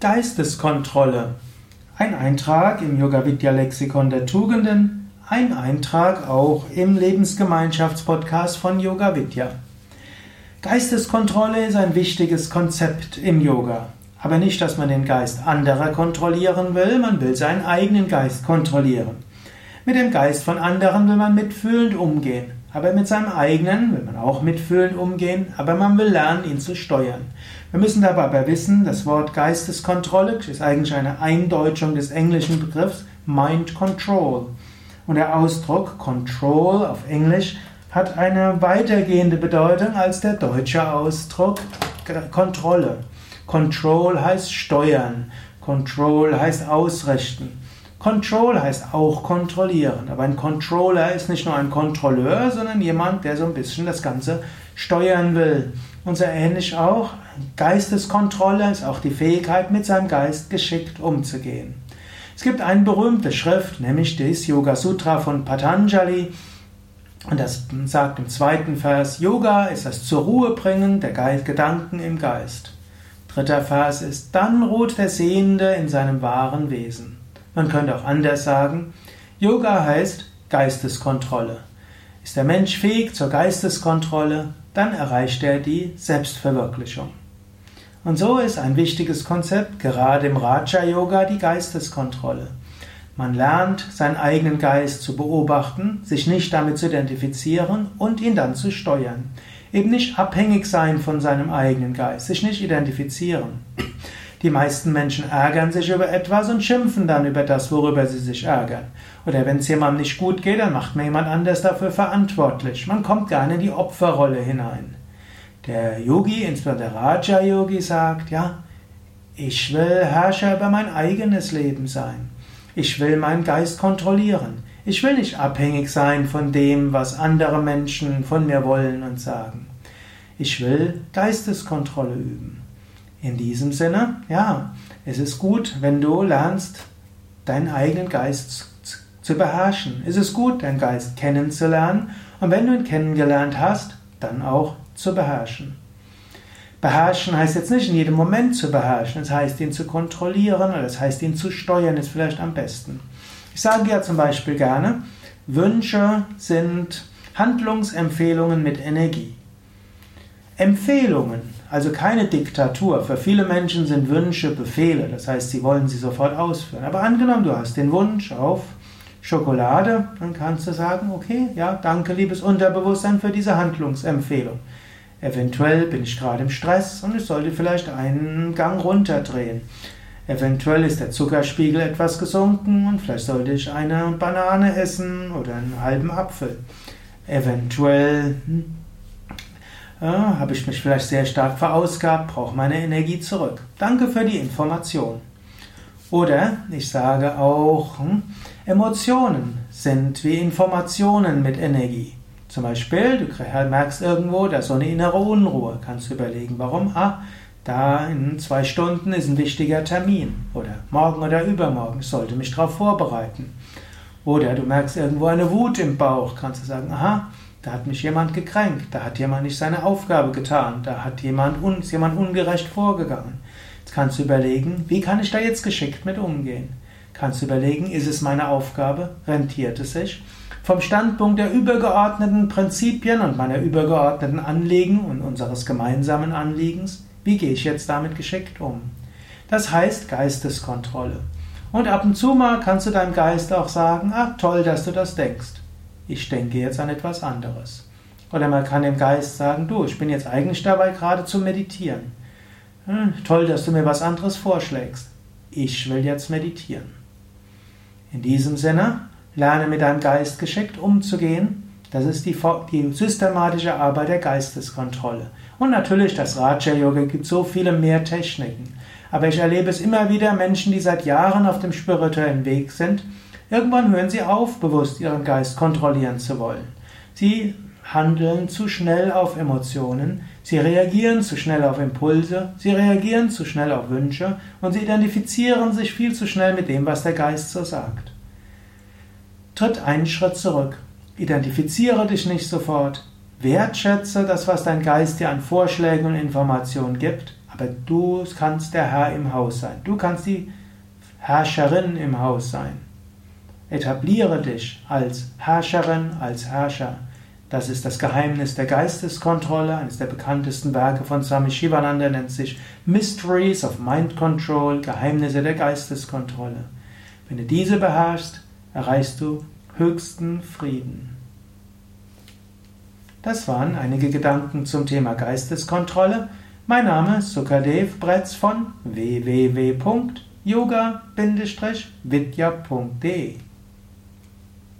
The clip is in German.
Geisteskontrolle. Ein Eintrag im Yoga Vidya Lexikon der Tugenden, ein Eintrag auch im Lebensgemeinschaftspodcast von Yoga Vidya. Geisteskontrolle ist ein wichtiges Konzept im Yoga. Aber nicht, dass man den Geist anderer kontrollieren will, man will seinen eigenen Geist kontrollieren. Mit dem Geist von anderen will man mitfühlend umgehen. Aber mit seinem eigenen will man auch mitfühlend umgehen, aber man will lernen, ihn zu steuern. Wir müssen dabei aber wissen, das Wort Geisteskontrolle ist eigentlich eine Eindeutschung des englischen Begriffs Mind Control. Und der Ausdruck Control auf Englisch hat eine weitergehende Bedeutung als der deutsche Ausdruck Kontrolle. Control heißt steuern, Control heißt ausrichten. Control heißt auch kontrollieren. Aber ein Controller ist nicht nur ein Kontrolleur, sondern jemand, der so ein bisschen das Ganze steuern will. Und so ähnlich auch, Geisteskontrolle ist auch die Fähigkeit, mit seinem Geist geschickt umzugehen. Es gibt eine berühmte Schrift, nämlich das Yoga Sutra von Patanjali. Und das sagt im zweiten Vers, Yoga ist das zur Ruhe bringen der Gedanken im Geist. Dritter Vers ist, dann ruht der Sehende in seinem wahren Wesen. Man könnte auch anders sagen, Yoga heißt Geisteskontrolle. Ist der Mensch fähig zur Geisteskontrolle, dann erreicht er die Selbstverwirklichung. Und so ist ein wichtiges Konzept, gerade im Raja Yoga, die Geisteskontrolle. Man lernt, seinen eigenen Geist zu beobachten, sich nicht damit zu identifizieren und ihn dann zu steuern. Eben nicht abhängig sein von seinem eigenen Geist, sich nicht identifizieren. Die meisten Menschen ärgern sich über etwas und schimpfen dann über das, worüber sie sich ärgern. Oder wenn es jemandem nicht gut geht, dann macht man jemand anders dafür verantwortlich. Man kommt gerne in die Opferrolle hinein. Der Yogi, insbesondere der Raja Yogi, sagt, ja, ich will Herrscher über mein eigenes Leben sein. Ich will meinen Geist kontrollieren. Ich will nicht abhängig sein von dem, was andere Menschen von mir wollen und sagen. Ich will Geisteskontrolle üben. In diesem Sinne, ja, es ist gut, wenn du lernst, deinen eigenen Geist zu beherrschen. Es ist gut, deinen Geist kennenzulernen und wenn du ihn kennengelernt hast, dann auch zu beherrschen. Beherrschen heißt jetzt nicht in jedem Moment zu beherrschen, es heißt ihn zu kontrollieren oder es heißt ihn zu steuern, ist vielleicht am besten. Ich sage ja zum Beispiel gerne, Wünsche sind Handlungsempfehlungen mit Energie. Empfehlungen also keine Diktatur. Für viele Menschen sind Wünsche Befehle, das heißt, sie wollen sie sofort ausführen. Aber angenommen, du hast den Wunsch auf Schokolade, dann kannst du sagen, okay, ja, danke, liebes Unterbewusstsein, für diese Handlungsempfehlung. Eventuell bin ich gerade im Stress und ich sollte vielleicht einen Gang runterdrehen. Eventuell ist der Zuckerspiegel etwas gesunken und vielleicht sollte ich eine Banane essen oder einen halben Apfel. Eventuell hm, ja, habe ich mich vielleicht sehr stark verausgabt, brauche meine Energie zurück. Danke für die Information. Oder ich sage auch, hm, Emotionen sind wie Informationen mit Energie. Zum Beispiel, du merkst irgendwo, da ist so eine innere Unruhe. Kannst du überlegen, warum? Ah, da in zwei Stunden ist ein wichtiger Termin. Oder morgen oder übermorgen. Ich sollte mich darauf vorbereiten. Oder du merkst irgendwo eine Wut im Bauch. Kannst du sagen, aha, da hat mich jemand gekränkt, da hat jemand nicht seine Aufgabe getan, da hat jemand, ist jemand ungerecht vorgegangen. Jetzt kannst du überlegen, wie kann ich da jetzt geschickt mit umgehen? Kannst du überlegen, ist es meine Aufgabe? Rentiert es sich? Vom Standpunkt der übergeordneten Prinzipien und meiner übergeordneten Anliegen und unseres gemeinsamen Anliegens, wie gehe ich jetzt damit geschickt um? Das heißt Geisteskontrolle. Und ab und zu mal kannst du deinem Geist auch sagen, ach toll, dass du das denkst ich denke jetzt an etwas anderes. Oder man kann dem Geist sagen, du, ich bin jetzt eigentlich dabei gerade zu meditieren. Hm, toll, dass du mir was anderes vorschlägst. Ich will jetzt meditieren. In diesem Sinne, lerne mit deinem Geist geschickt umzugehen. Das ist die, die systematische Arbeit der Geisteskontrolle. Und natürlich, das Raja Yoga gibt so viele mehr Techniken. Aber ich erlebe es immer wieder, Menschen, die seit Jahren auf dem spirituellen Weg sind, Irgendwann hören sie auf, bewusst ihren Geist kontrollieren zu wollen. Sie handeln zu schnell auf Emotionen, sie reagieren zu schnell auf Impulse, sie reagieren zu schnell auf Wünsche und sie identifizieren sich viel zu schnell mit dem, was der Geist so sagt. Tritt einen Schritt zurück, identifiziere dich nicht sofort, wertschätze das, was dein Geist dir an Vorschlägen und Informationen gibt, Aber du kannst der Herr im Haus sein. Du kannst die Herrscherin im Haus sein. Etabliere dich als Herrscherin, als Herrscher. Das ist das Geheimnis der Geisteskontrolle. Eines der bekanntesten Werke von Swami Shivananda nennt sich Mysteries of Mind Control, Geheimnisse der Geisteskontrolle. Wenn du diese beherrschst, erreichst du höchsten Frieden. Das waren einige Gedanken zum Thema Geisteskontrolle. Mein Name ist Sukadev Bretz von www.yoga-vidya.de